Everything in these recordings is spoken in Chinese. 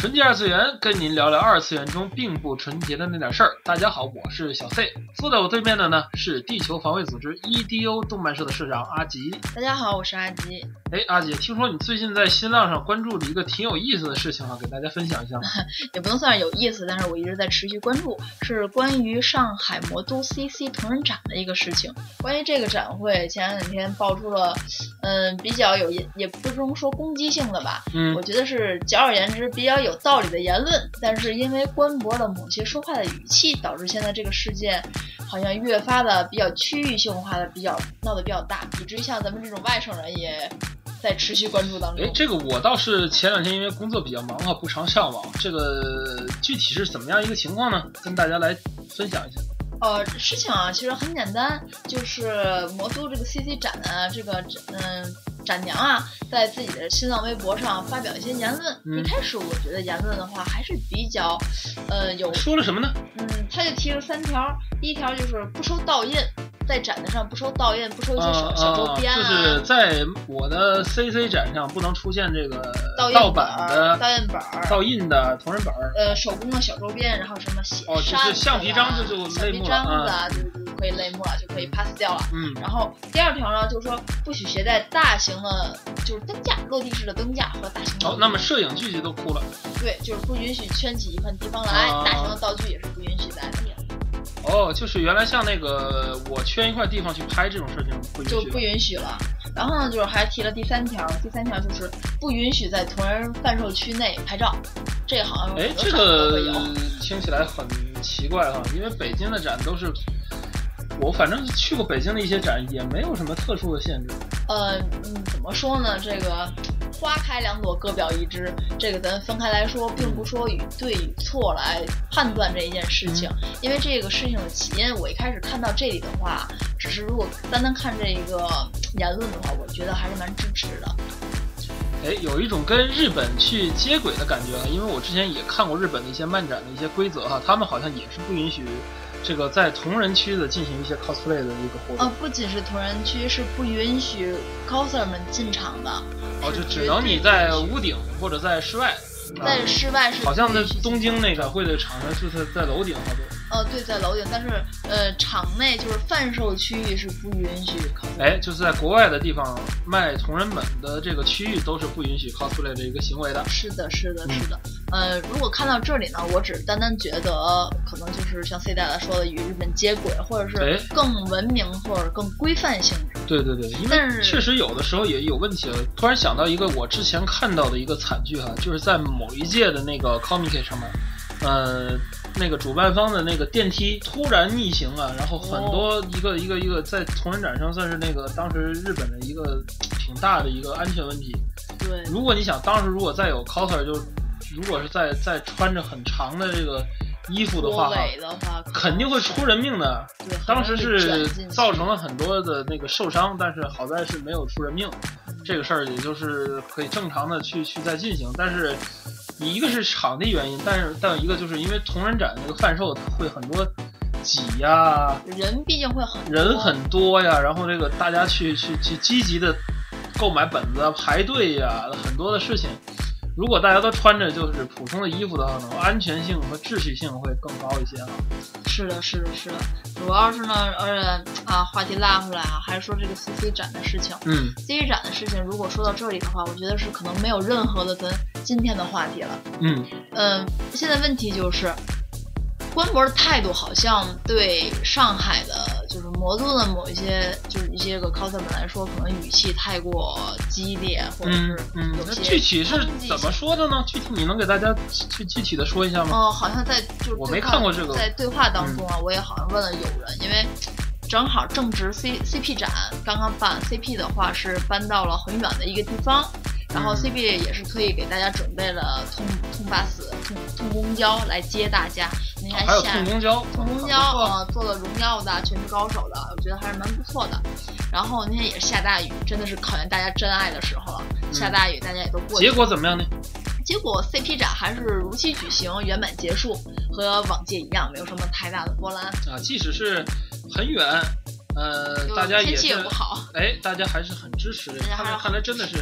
纯洁二次元，跟您聊聊二次元中并不纯洁的那点事儿。大家好，我是小 C，坐在我对面的呢是地球防卫组织 EDO 动漫社的社长阿吉。大家好，我是阿吉。哎，阿吉，听说你最近在新浪上关注了一个挺有意思的事情啊，给大家分享一下。也不能算是有意思，但是我一直在持续关注，是关于上海魔都 CC 同人展的一个事情。关于这个展会，前两天爆出了，嗯，比较有也不能说攻击性的吧，嗯，我觉得是简而言之比较有道理的言论。但是因为官博的某些说话的语气，导致现在这个事件好像越发的比较区域性化的，比较闹得比较大，以至于像咱们这种外省人也。在持续关注当中。哎，这个我倒是前两天因为工作比较忙啊，不常上网。这个具体是怎么样一个情况呢？跟大家来分享一下。呃，事情啊，其实很简单，就是魔都这个 CC 展啊，这个嗯展娘啊，在自己的新浪微博上发表一些言论。一开始我觉得言论的话还是比较，呃，有说了什么呢？嗯，他就提了三条，第一条就是不收倒印。在展子上不收倒印，不收一些小小周边啊，就是在我的 CC 展上不能出现这个盗版的、盗印本、盗印的同人本呃，手工的小周边，然后什么写扇子、橡皮章，这就橡皮章子啊，就就可以类目了，就可以 pass 掉了。嗯。然后第二条呢，就是说不许携带大型的，就是灯架、落地式的灯架和大型。哦，那么摄影聚集都哭了。对，就是不允许圈起一块地方来，大型的道具也是不允许带的。哦，就是原来像那个我圈一块地方去拍这种事情不允许，就不允许了。然后呢，就是还提了第三条，第三条就是不允许在同人贩售区内拍照。这个好像哎，这个听起来很奇怪哈，因为北京的展都是。我反正去过北京的一些展，也没有什么特殊的限制。呃，嗯，怎么说呢？这个花开两朵，各表一枝。这个咱分开来说，并不说与对与错来判断这一件事情。因为这个事情的起因，我一开始看到这里的话，只是如果单单看这一个言论的话，我觉得还是蛮支持的。哎，有一种跟日本去接轨的感觉，因为我之前也看过日本的一些漫展的一些规则哈，他们好像也是不允许。这个在同人区的进行一些 cosplay 的一个活动哦，不仅是同人区，是不允许 coser 们进场的。哦，就只能你在屋顶或者在室外。在室外是好像在东京那个会的场呢，就是在楼顶好多。呃，对，在楼顶，但是呃，场内就是贩售区域是不允许 cosplay。哎，就是在国外的地方卖同人本的这个区域都是不允许 cosplay 的一个行为的。是的，是的，是的。呃，如果看到这里呢，我只单单觉得可能就是像 C 大大说的与日本接轨，或者是更文明或者更规范性质。对对对，因为确实有的时候也有问题了。突然想到一个我之前看到的一个惨剧哈，就是在某一届的那个 Comic 上面，呃。那个主办方的那个电梯突然逆行啊，然后很多一个一个一个在同人展上算是那个当时日本的一个挺大的一个安全问题。对，如果你想当时如果再有 coser，就如果是在在穿着很长的这个衣服的话，肯定会出人命的。当时是造成了很多的那个受伤，但是好在是没有出人命。这个事儿也就是可以正常的去去再进行，但是。你一个是场地原因，但是但有一个就是因为同人展那个贩售会很多挤呀，人毕竟会很人很多呀，然后这个大家去去去积极的购买本子排队呀，很多的事情。如果大家都穿着就是普通的衣服的话呢，安全性和秩序性会更高一些啊。是的，是的，是的。主要是呢，而且啊，话题拉回来啊，还是说这个 CC 展的事情。嗯，CC 展的事情，如果说到这里的话，我觉得是可能没有任何的咱今天的话题了。嗯嗯，现在问题就是。官博的态度好像对上海的，就是魔都的某一些，就是一些个 coser 们来说，可能语气太过激烈，或者是有些具体是怎么说的呢？具体你能给大家去具体的说一下吗？哦，好像在就是我没看过这个，在对话当中啊，我也好像问了有人，因为正好正值 C CP 展刚刚办，CP 的话是搬到了很远的一个地方。然后嗯 CP 也是特意给大家准备了通通巴士、通通公交来接大家。还有下通公交，通公交很不错呃做了荣耀的、全职高手的，我觉得还是蛮不错的。然后那天也是下大雨，真的是考验大家真爱的时候了。下大雨，大家也都过去。了结果怎么样呢？结果 CP 展还是如期举行，圆满结束，和往届一样，没有什么太大的波澜。啊，即使是很远，呃，大家也天气也是不好，哎，大家还是很支持的看来真的是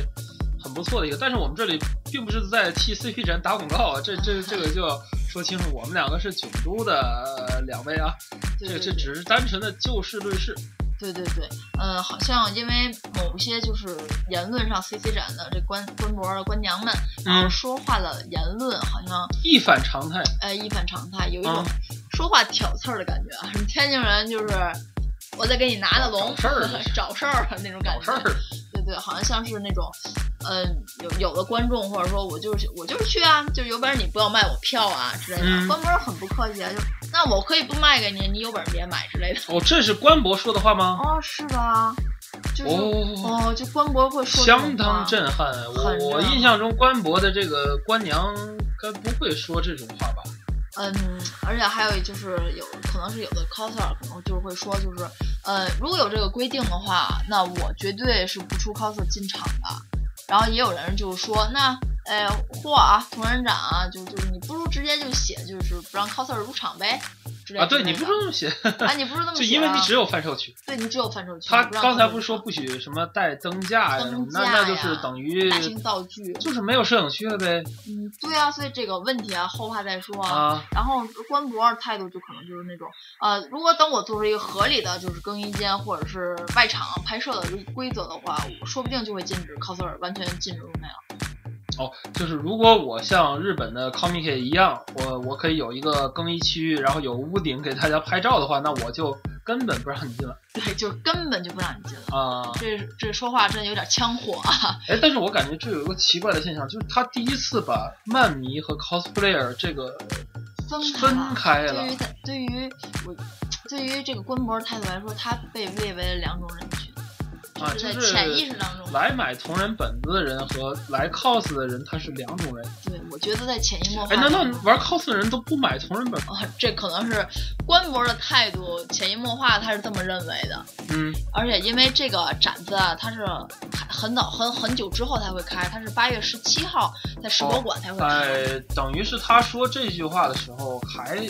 很不错的一个。但是我们这里并不是在替 CP 展打广告啊，这这这个就要说清楚，我们两个是九都的、呃、两位啊，这个这只是单纯的就事论事。对对对，嗯，好像因为某些就是言论上 CC 展的这官官博的官娘们，然后嗯说话的言论好像一反常态，呃一反常态，有一种啊说话挑刺儿的感觉啊，什么天津人就是我在给你拿的龙，找事儿找事儿那种感觉，找事儿。对对，好像像是那种，嗯、有有的观众或者说我就是我就是去啊，就是有本事你不要卖我票啊之类的，嗯官博很不客气啊，就那我可以不卖给你，你有本事别买之类的。哦，这是官博说的话吗？哦，是吧？就是哦，哦，就官博会说相当震撼。我很震撼我印象中官博的这个官娘该不会说这种话吧？嗯，而且还有就是有可能是有的 coser 可能就是会说，就是呃，如果有这个规定的话，那我绝对是不出 coser 进场的。然后也有人就是说，那哎，嚯啊，同仁展啊，就就你不如直接就写，就是不让 coser 入场呗。之类啊，对，你不是这么写，啊，你不是这么就写、啊，因为你只有贩售区。对你只有贩售区，他刚才不是说不许什么带灯架呀什么灯，那架那就是等于大型道具，就是没有摄影区了呗嗯，对啊，所以这个问题啊，后话再说啊。然后官博态度就可能就是那种，呃，如果等我做出一个合理的就是更衣间或者是外场拍摄的规则的话，我说不定就会禁止 coser 完全禁止入那样。哦，就是如果我像日本的 Comic 一样，我我可以有一个更衣区，然后有屋顶给大家拍照的话，那我就根本不让你进了对，就根本就不让你进了。啊。这这说话真的有点枪火啊！哎，但是我感觉这有一个奇怪的现象，就是他第一次把漫迷和 cosplayer 这个分开分了。开了对于他，对于我，对于这个官博态度来说，他被列为了两种人群，啊，就就是潜意识当中。来买同人本子的人和来 cos 的人，他是两种人。对，我觉得在潜移默化哎，难道玩 cos 的人都不买同人本？啊，这可能是官博的态度，潜移默化他是这么认为的。嗯，而且因为这个展子啊，它是很早很很久之后才会开，它是八月十七号在世博馆才会开。哎，等于是他说这句话的时候，还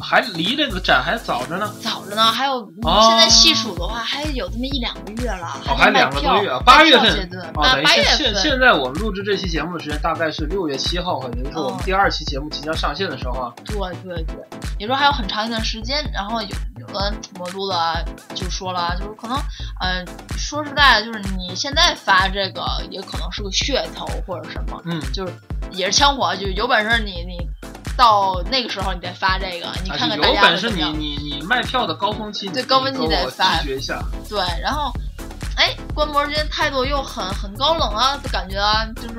还离这个展还早着呢。早着呢，还有哦现在细数的话，还有这么一两个月了，哦，还两个多月啊，八月份卖票阶段啊，啊，等于八月现现份。现在我们录制这期节目的时间大概是六月七号，也就是我们哦第二期节目即将上线的时候啊。对对对，也说还有很长一段时间，然后有有的魔都的就说了，就是可能，嗯、说实在的，就是你现在发这个也可能是个噱头或者什么，嗯，就是也是枪火，就有本事你你到那个时候你再发这个，你啊看看大家就有本事你你你卖票的高峰期，对高峰期你给我得发拒绝一下。对，然后，哎，官博之间态度又很很高冷啊，就感觉啊，就是，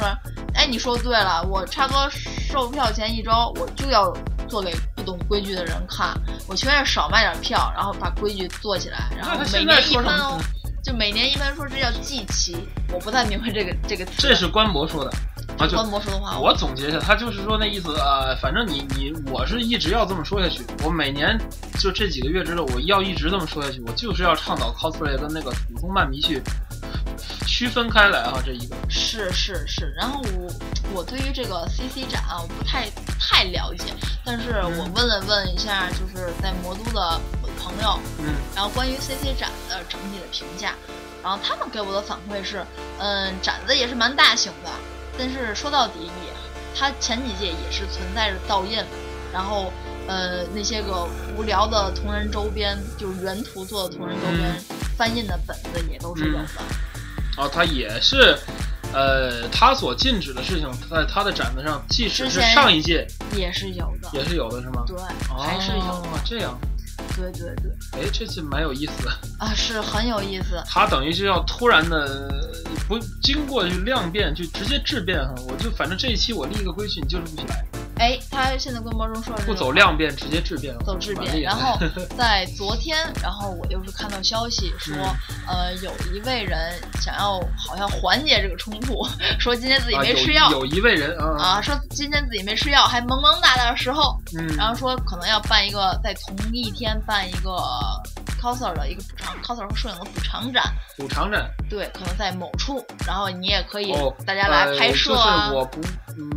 哎，你说对了，我差不多售票前一周我就要做给不懂规矩的人看，我情愿少卖点票，然后把规矩做起来，然后他每年一分哦？，就每年一分说这叫祭旗，我不太明白这个这个词。这是官博说的啊，就官博说的话，我总结一下，他就是说那意思啊、呃反正你你我是一直要这么说下去，我每年就这几个月之内，我要一直这么说下去，我就是要倡导 cosplay 跟那个普通漫迷去区分开来啊，这一个。是是是，然后我我对于这个 CC 展啊，我不太太了解，但是我嗯问了问一下，就是在魔都的我的朋友，嗯。然后关于 CC 展的整体的评价，然后他们给我的反馈是，嗯，展子也是蛮大型的，但是说到底也，它前几届也是存在着盗印，然后呃那些个无聊的同人周边，就是原图做的同人周边，翻印的本子也都是有的。哦，他也是。呃，他所禁止的事情，在他的展子上，即使是上一届也是有的，也是有的，是吗？对，还是有哦的，这样，对对对，哎，这次蛮有意思的。啊，是很有意思。他等于是要突然的不经过去量变，就直接质变哈。我就反正这一期我立一个规矩，你就是不许来。哎，他现在规模中说的不走量变，直接质变，走质变。然后 在昨天，然后我又是看到消息说，嗯呃，有一位人想要好像缓解这个冲突，说今天自己没吃药有一位人啊，啊，说今天自己没吃药，还萌萌哒哒的时候，嗯，然后说可能要办一个在同一天办一个 coser 的一个补偿 coser 和摄影的补偿展，补偿展，对，可能在某处，然后你也可以哦，大家来拍摄呃啊，就是我不，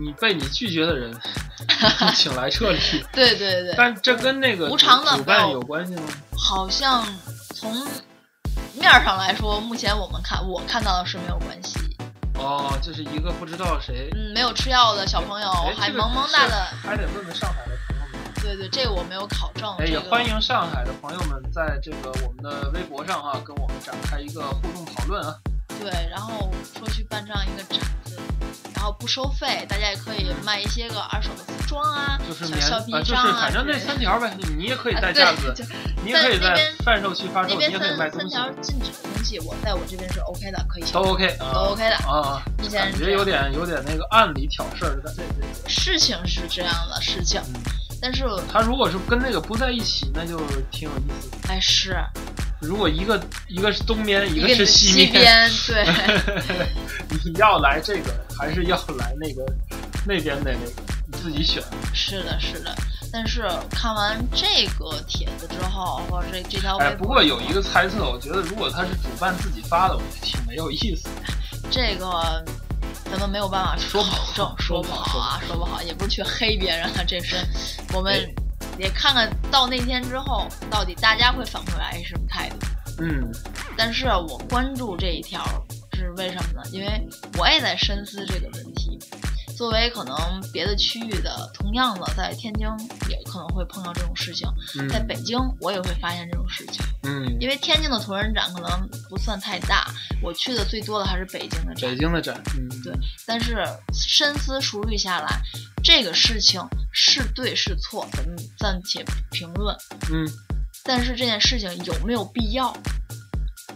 你被你拒绝的人，请来这里。对对对，但这跟那个无偿的主办有有关系吗？好像从面儿上来说，目前我们看我看到的是没有关系。哦，这是一个不知道谁，嗯，没有吃药的小朋友，还萌萌哒的，还得问问上海的朋友们。对对，这个我没有考证。哎，这个也欢迎上海的朋友们在这个我们的微博上啊，跟我们展开一个互动讨论啊。对，然后说去办这样一个展子，然后不收费，大家也可以卖一些个二手的服装啊，就是小橡皮就是章啊反正那三条呗，你你也可以啊带架子，你也可以在贩售区发售，你也可以卖三三东西，条禁止的东西，我在我这边是 OK 的，可以都 OK 啊，都 OK 的。啊，以前感觉有点有点那个暗里挑事儿的感觉。事情是这样的事情，嗯，但是他如果是跟那个不在一起，那就挺有意思的。哎是如果一个一个是东边，一一个是西面，边，对，你要来这个还是要来那个那边的那个，你自己选。是的，是的。但是看完这个帖子之后，或者这这条微哎，博，不过有一个猜测，我觉得如果他是主办自己发的，我觉得挺没有意思的。这个咱们没有办法说不好考证，说说不不好好啊，说不好，也不是去黑别人啊，这是我们哎也看看到那天之后，到底大家会反馈来什么态度。嗯，但是我关注这一条是为什么呢？因为我也在深思这个问题。作为可能别的区域的，同样的在天津也可能会碰到这种事情，嗯在北京我也会发现这种事情。嗯，因为天津的同人展可能不算太大，我去的最多的还是北京的展北。京的展，嗯，对但是深思熟虑下来，这个事情是对是错，咱们暂且不评论。嗯，但是这件事情有没有必要？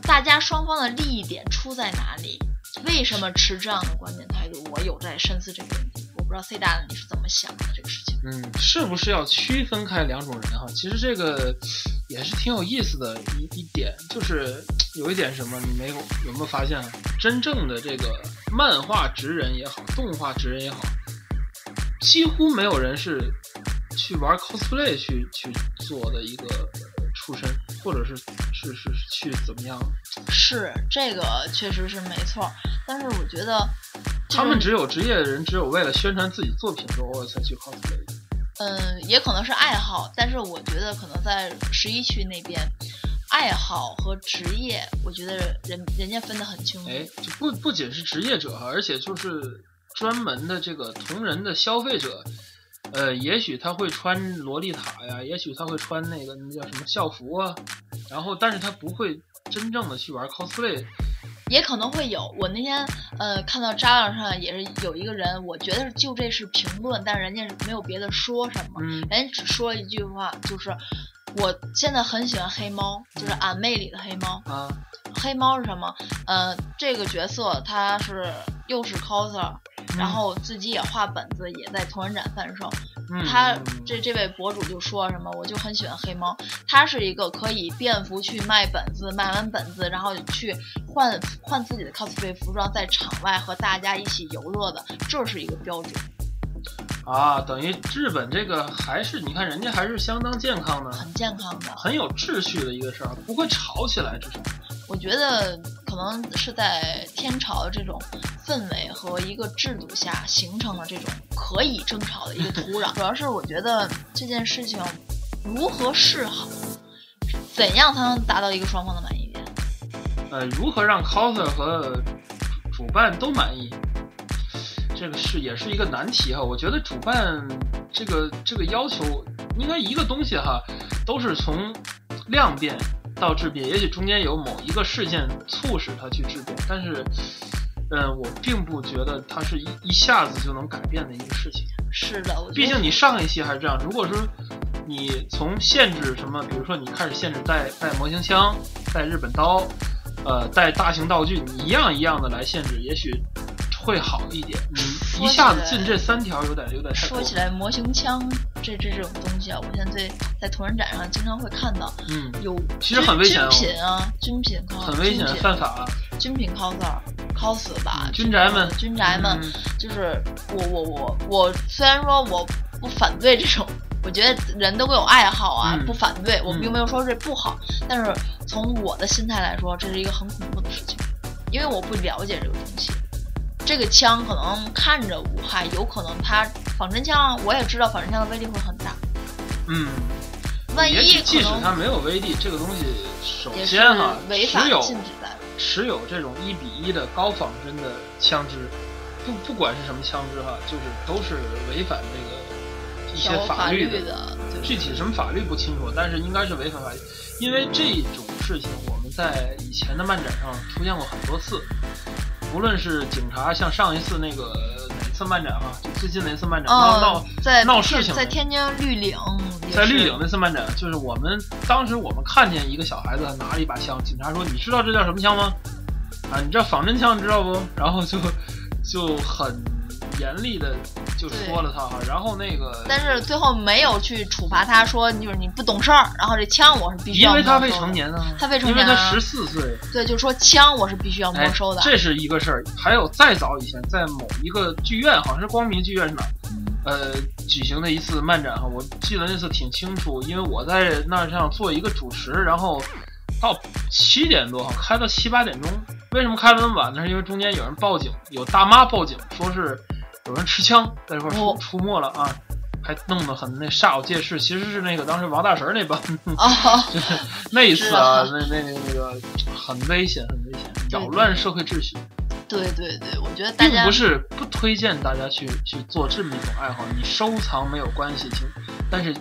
大家双方的利益点出在哪里？为什么持这样的观点态度？我有在深思这个问题。我不知道 C 大的你是怎么想的这个事情？嗯，是不是要区分开两种人哈？其实这个也是挺有意思的一一点，就是有一点什么，你没有有没有发现？真正的这个漫画职人也好，动画职人也好，几乎没有人是去玩 cosplay 去去做的一个出身，或者是是是是去怎么样？是这个确实是没错，但是我觉得他们只有职业的人，只有为了宣传自己作品的时候才去 cosplay。嗯，也可能是爱好，但是我觉得可能在十一区那边，爱好和职业，我觉得人人家分得很清楚。哎，就不不仅是职业者哈，而且就是专门的这个同人的消费者，呃，也许他会穿洛丽塔呀，也许他会穿那个那叫什么校服啊，然后但是他不会真正的去玩 cosplay。也可能会有。我那天呃看到扎浪上也是有一个人，我觉得就这是评论，但是人家没有别的说什么，嗯人家只说了一句话，就是我现在很喜欢黑猫，就是俺妹里的黑猫。啊，黑猫是什么？呃，这个角色他是又是 coser，、然后自己也画本子，也在同人展贩售。嗯他嗯这这位博主就说什么，我就很喜欢黑猫，他是一个可以便服去卖本子，卖完本子然后去换换自己的 cosplay 服装，在场外和大家一起游乐的，这是一个标准，啊，等于日本这个还是你看人家还是相当健康的，很健康的。很有秩序的一个事儿，不会吵起来，至少。我觉得可能是在天朝的这种氛围和一个制度下形成了这种可以争吵的一个土壤。主要是我觉得这件事情如何是好，怎样才能达到一个双方的满意点？呃，如何让 coser 和主办都满意，这个是也是一个难题哈。我觉得主办这个这个要求，应该一个东西哈，都是从量变到质变，也许中间有某一个事件促使它去质变，但是，嗯，我并不觉得它是一一下子就能改变的一个事情。是的，我觉毕竟你上一期还是这样，如果说你从限制什么，比如说你开始限制带带模型枪、带日本刀，呃，带大型道具，你一样一样的来限制，也许会好一点。你一下子进这三条有点有点太过分。说起来，模型枪这这这种东西啊，我现在在在同人展上经常会看到嗯，有其实很危险哦军品啊，军品 cos 很危险犯法。军品 coser cos 吧，嗯军宅们军宅们，嗯就是我我我我虽然说我不反对这种，我觉得人都会有爱好啊，嗯不反对，我嗯并没有说这不好，但是从我的心态来说，这是一个很恐怖的事情，因为我不了解这个东西。这个枪可能看着无害，有可能它仿真枪，我也知道仿真枪的威力会很大，嗯，万一即使它没有威力，这个东西首先哈，违法持有禁止的。持有这种一比一的高仿真的枪支，不不管是什么枪支哈，就是都是违反这个一些法律律的，对。具体什么法律不清楚，但是应该是违反法律，因为这种事情我们在以前的漫展上出现过很多次，无论是警察，像上一次那个哪次漫展哈，就最近的一次漫展闹闹嗯，在闹事情在天津绿岭，在绿岭那次漫展，就是我们当时我们看见一个小孩子拿了一把枪，警察说：“你知道这叫什么枪吗？啊，你知道仿真枪你知道不？”然后就就很严厉的就说了他哈，然后那个但是最后没有去处罚他，说就是你不懂事儿，然后这枪我是必须要因为他未成，年呢，他未成年啊因为他十四岁，对，就是说枪我是必须要哎没收的。，这是一个事儿。还有再早以前，在某一个剧院，好像是光明剧院是哪儿？呃，举行的一次漫展哈，我记得那次挺清楚，因为我在那上做一个主持，然后到七点多哈，开到七八点钟。为什么开的那么晚呢？是因为中间有人报警，有大妈报警说是有人持枪在这块出、哦出没了啊，还弄得很那煞有介事。其实是那个当时王大神那帮哦，就 是那一次啊，那那那个那个很危险，很危险，扰乱社会秩序。对对对，我觉得大家并不是不推荐大家去去做这么一种爱好，你收藏没有关系，请，但是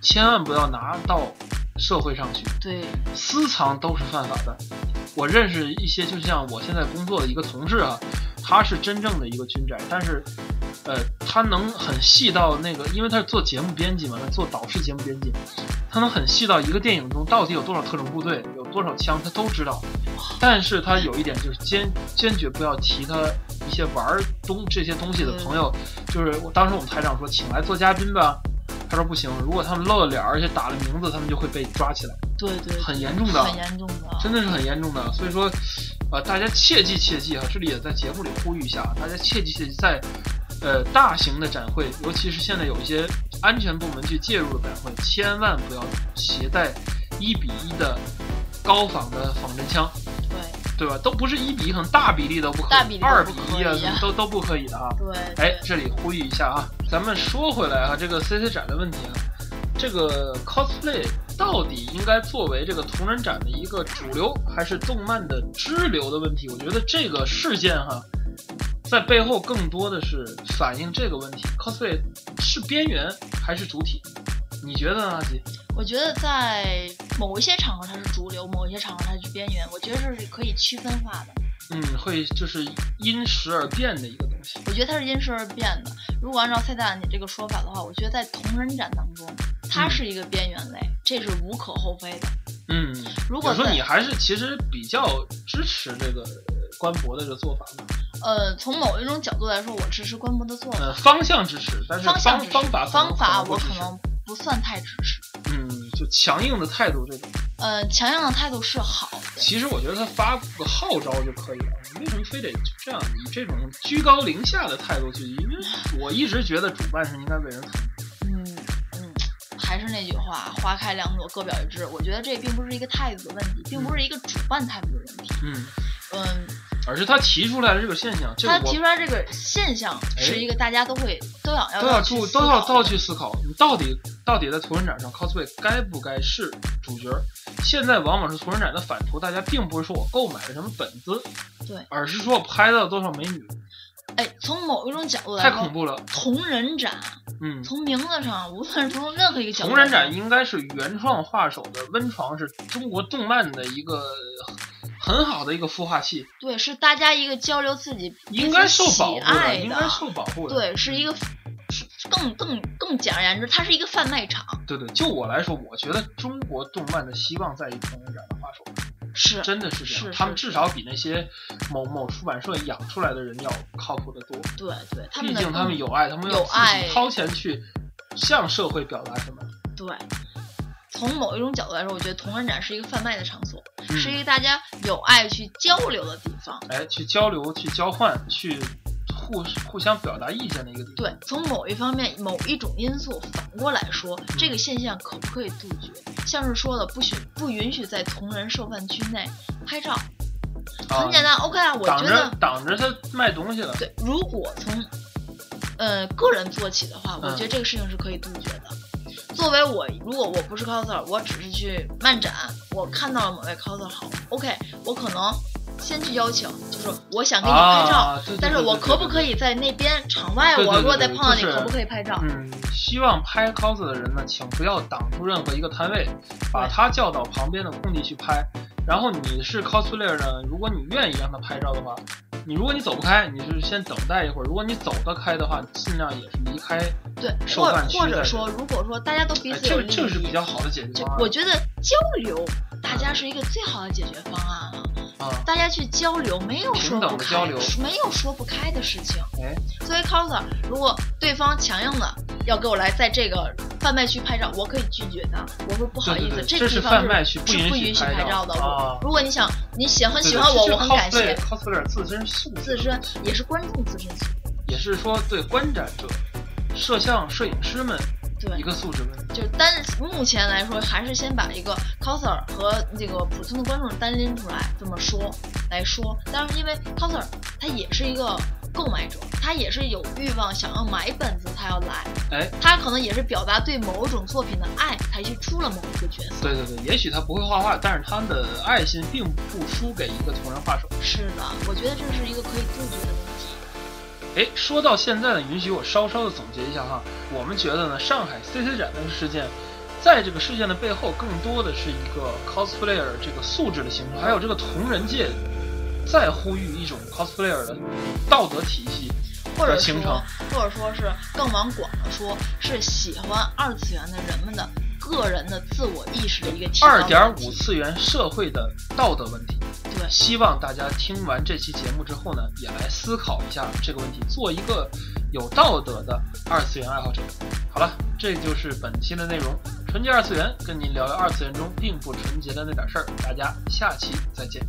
千万不要拿到社会上去，对私藏都是犯法的。我认识一些，就像我现在工作的一个同事啊，他是真正的一个军宅，但是，呃，他能很细到那个，因为他是做节目编辑嘛，他做导师节目编辑，他能很细到一个电影中到底有多少特种部队，有多少枪，他都知道。但是他有一点就是坚坚决不要提他一些玩东这些东西的朋友，就是我当时我们台长说请来做嘉宾吧，他说不行，如果他们露了脸儿而且打了名字，他们就会被抓起来，对对，很严重的，很严重的，真的是很严重的。所以说，呃，大家切记切记啊，这里也在节目里呼吁一下啊，大家切记切记，在呃大型的展会，尤其是现在有一些安全部门去介入的展会，千万不要携带一比一的高仿的仿真枪。对对吧？都不是一比一，可能大比例都不可以，大比例都二比一啊以啊，都都不可以的啊。对，哎，这里呼吁一下啊，咱们说回来啊，这个 CC 展的问题啊，这个 cosplay 到底应该作为这个同人展的一个主流，还是动漫的支流的问题？我觉得这个事件哈、在背后更多的是反映这个问题：cosplay 是边缘还是主体？你觉得呢，阿吉？我觉得在某一些场合它是主流，某一些场合它是边缘，我觉得这是可以区分化的。嗯，会就是因时而变的一个东西。我觉得它是因时而变的。如果按照蔡大你这个说法的话，我觉得在同人展当中，它嗯是一个边缘类，这是无可厚非的。嗯，如果说你还是其实比较支持这个呃官博的这个做法嘛，呃，从某一种角度来说，我支持官博的做法。呃，方向支持，但是方向方法方法我可能不算太支持。嗯，就强硬的态度这种。呃，强硬的态度是好，其实我觉得他发个号召就可以了，你为什么非得这样以这种居高临下的态度去？因为我一直觉得主办是应该为人服务。嗯嗯，还是那句话，花开两朵，各表一枝。我觉得这并不是一个态度的问题，并不是一个主办态度的问题。嗯，嗯，而是他提出来的这个现象，这他提出来这个现象是一个大家都会都想要都要注都要去思考，你到底到底在同人展上 cosplay 该不该是主角？现在往往是同人展的反图，大家并不是说我购买了什么本子，对，而是说我拍到了多少美女，哎，从某一种角度来说，太恐怖了。同人展嗯，从名字上，无论是从任何一个角度同人展应该是原创画手的温床，是中国动漫的一个很好的一个孵化器，对，是大家一个交流自己应该受保护彼此喜爱应该受保护的。对，是一个是更更更简而言之，它是一个贩卖场。对对，就我来说，我觉得中国动漫的希望在于同人展的画手。是真的是这样，是他们至少比那些某某出版社养出来的人要靠谱得多。对对，他们毕竟他们有爱，他们要自有爱己掏钱去向社会表达什么。对。从某一种角度来说，我觉得同人展是一个贩卖的场所，嗯是一个大家有爱去交流的地方。哎，去交流、去交换、去互互相表达意见的一个地方。对，从某一方面、某一种因素反过来说，嗯这个现象可不可以杜绝？像是说的，不许不允许在同人售饭区内拍照，啊很简单。OK 啊，我觉得挡着他卖东西了。对，如果从呃个人做起的话，我嗯觉得这个事情是可以杜绝的。作为我，如果我不是 coser，我只是去漫展，我看到了某位 coser 好，OK，我可能先去邀请，就是我想给你拍照，啊，对对但是我可不可以在那边场外，我如果再碰到你，可不可以拍照？嗯，希望拍 coser 的人呢，请不要挡住任何一个摊位，把他叫到旁边的空地去拍。然后你是 cosplayer 呢，如果你愿意让他拍照的话，你如果你走不开，你是先等待一会儿；如果你走得开的话，尽量也是离开。对，或或者说，如果说大家都彼此有利益，这个是比较好的解决就方案。我觉得交流，大家是一个最好的解决方案了。啊，大家去交流，没有说不开，交流没有说不开的事情。哎，作为 coser，如果对方强硬的要给我来在这个贩卖区拍照，我可以拒绝他。我说不好意思，对对对这个地方贩卖区不是允许不允许拍照的。啊如果你想你喜欢对对喜欢我，这我很感谢。cosplayer cosplayer 自身素质自身也是观众自身素质，也是说对观展者、摄像摄影师们对一，个素质问题。就单目前来说，还是先把一个 coser 和这个普通的观众单拎出来这么说来说。当然，因为 coser 他也是一个购买者，他也是有欲望想要买本子，他要来，哎，他可能也是表达对某种作品的爱，才去出了某一个角色。对对对，也许他不会画画，但是他的爱心并不输给一个同人画手。是的，我觉得这是一个可以杜绝的问题。哎，说到现在呢，允许我稍稍的总结一下哈，我们觉得呢，上海 CC 展这个事件，在这个事件的背后，更多的是一个 cosplayer 这个素质的形成，还有这个同人界在呼吁一种 cosplayer 的道德体系或者的形成说，。或者说是更往广了说，是喜欢二次元的人们的个人的自我意识的一个提高二点五次元社会的道德问题。对，希望大家听完这期节目之后呢，也来思考一下这个问题，做一个有道德的二次元爱好者。好了，这就是本期的内容，纯洁二次元，跟您聊聊二次元中并不纯洁的那点事儿。大家下期再见。